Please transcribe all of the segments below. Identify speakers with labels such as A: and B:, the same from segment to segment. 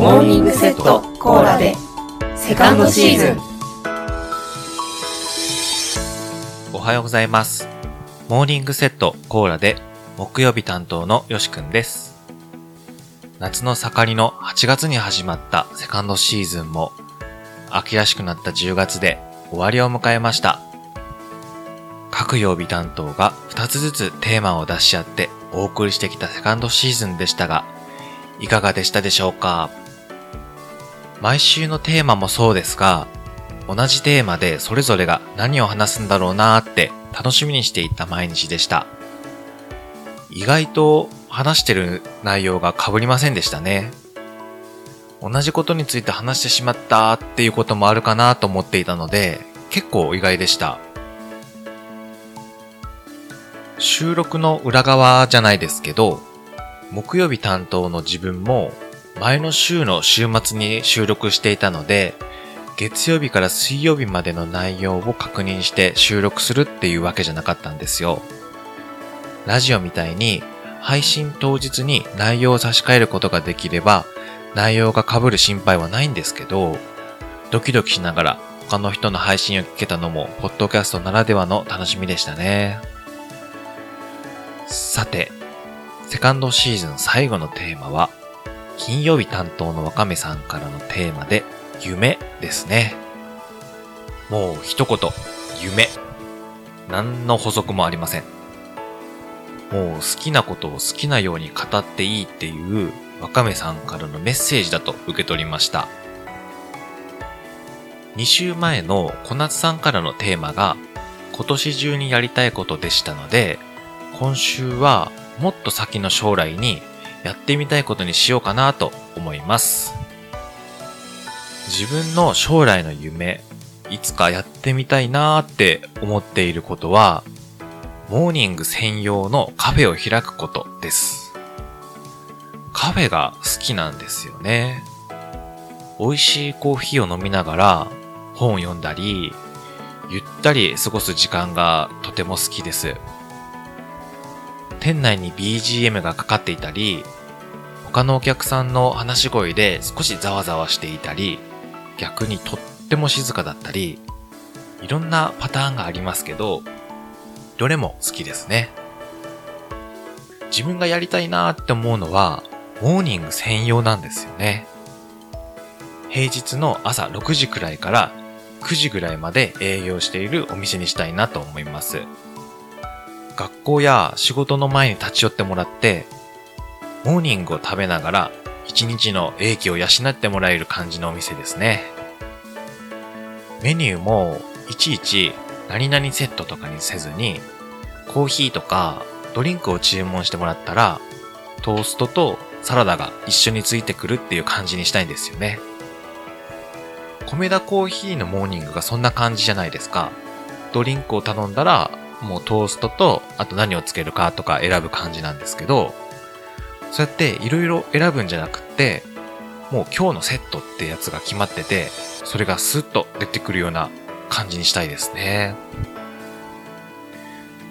A: モーニングセットコーラでセカンドシーズン
B: おはようございます。モーニングセットコーラで木曜日担当のよしくんです。夏の盛りの8月に始まったセカンドシーズンも秋らしくなった10月で終わりを迎えました。各曜日担当が2つずつテーマを出し合ってお送りしてきたセカンドシーズンでしたが、いかがでしたでしょうか？毎週のテーマもそうですが、同じテーマでそれぞれが何を話すんだろうなーって楽しみにしていた毎日でした。意外と話してる内容が被りませんでしたね。同じことについて話してしまったっていうこともあるかなと思っていたので、結構意外でした。収録の裏側じゃないですけど、木曜日担当の自分も前の週の週末に収録していたので、月曜日から水曜日までの内容を確認して収録するっていうわけじゃなかったんですよ。ラジオみたいに配信当日に内容を差し替えることができれば内容が被る心配はないんですけど、ドキドキしながら他の人の配信を聞けたのもポッドキャストならではの楽しみでしたね。さて、セカンドシーズン最後のテーマは金曜日担当のわかめさんからのテーマで夢ですね。もう一言、夢。何の補足もありません。もう好きなことを好きなように語っていいっていうわかめさんからのメッセージだと受け取りました。2週前の小夏さんからのテーマが今年中にやりたいことでしたので、今週はもっと先の将来にやってみたいことにしようかなと思います。自分の将来の夢、いつかやってみたいなーって思っていることは、モーニング専用のカフェを開くことです。カフェが好きなんですよね。美味しいコーヒーを飲みながら本を読んだり、ゆったり過ごす時間がとても好きです。店内に BGM がかかっていたり、他のお客さんの話し声で少しざわざわしていたり、逆にとっても静かだったり、いろんなパターンがありますけど、どれも好きですね。自分がやりたいなーって思うのは、モーニング専用なんですよね。平日の朝6時くらいから9時ぐらいまで営業しているお店にしたいなと思います。学校や仕事の前に立ち寄ってもらって、モーニングを食べながら一日の英気を養ってもらえる感じのお店ですね。メニューもいちいち何々セットとかにせずに、コーヒーとかドリンクを注文してもらったら、トーストとサラダが一緒についてくるっていう感じにしたいんですよね。米田コーヒーのモーニングがそんな感じじゃないですか。ドリンクを頼んだら、もうトーストと、あと何をつけるかとか選ぶ感じなんですけど、そうやっていろいろ選ぶんじゃなくって、もう今日のセットってやつが決まってて、それがスッと出てくるような感じにしたいですね。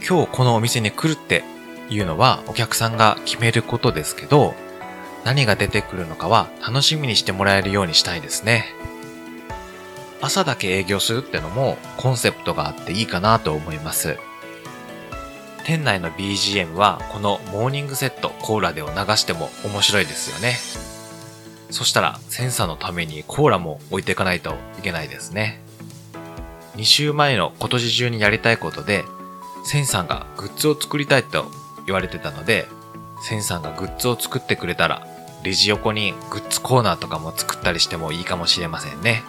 B: 今日このお店に来るっていうのはお客さんが決めることですけど、何が出てくるのかは楽しみにしてもらえるようにしたいですね。朝だけ営業するってのもコンセプトがあっていいかなと思います。店内の BGM はこのモーニングセットコーラでを流しても面白いですよね。そしたらセンサーのためにコーラも置いていかないといけないですね。2週前の今年中にやりたいことで、センさんがグッズを作りたいと言われてたので、センさんがグッズを作ってくれたら、レジ横にグッズコーナーとかも作ったりしてもいいかもしれませんね。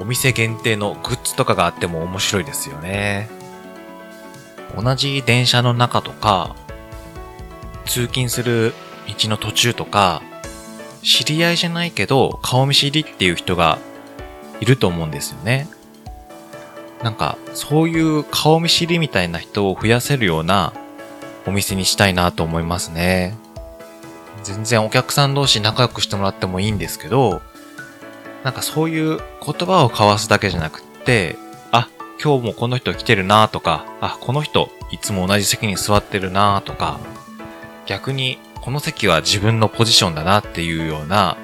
B: お店限定のグッズとかがあっても面白いですよね。同じ電車の中とか、通勤する道の途中とか、知り合いじゃないけど顔見知りっていう人がいると思うんですよね。なんか、そういう顔見知りみたいな人を増やせるようなお店にしたいなと思いますね。全然お客さん同士仲良くしてもらってもいいんですけど、なんかそういう言葉を交わすだけじゃなくって、今日もこの人来てるなとか、あ、この人いつも同じ席に座ってるなとか、逆にこの席は自分のポジションだなっていうような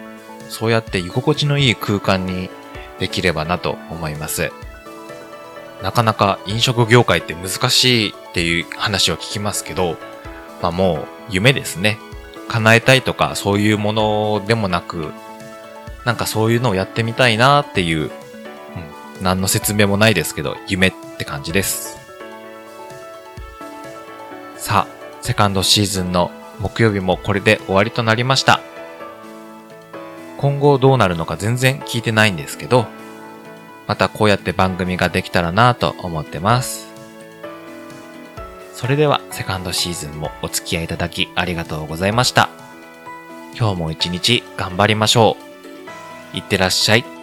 B: そうやって居心地のいい空間にできればなと思います。なかなか飲食業界って難しいっていう話を聞きますけど、まあもう夢ですね。叶えたいとかそういうものでもなく、なんかそういうのをやってみたいなっていう、何の説明もないですけど、夢って感じです。さあ、セカンドシーズンの木曜日もこれで終わりとなりました。今後どうなるのか全然聞いてないんですけど、またこうやって番組ができたらなぁと思ってます。それではセカンドシーズンもお付き合いいただきありがとうございました。今日も一日頑張りましょう。いってらっしゃい。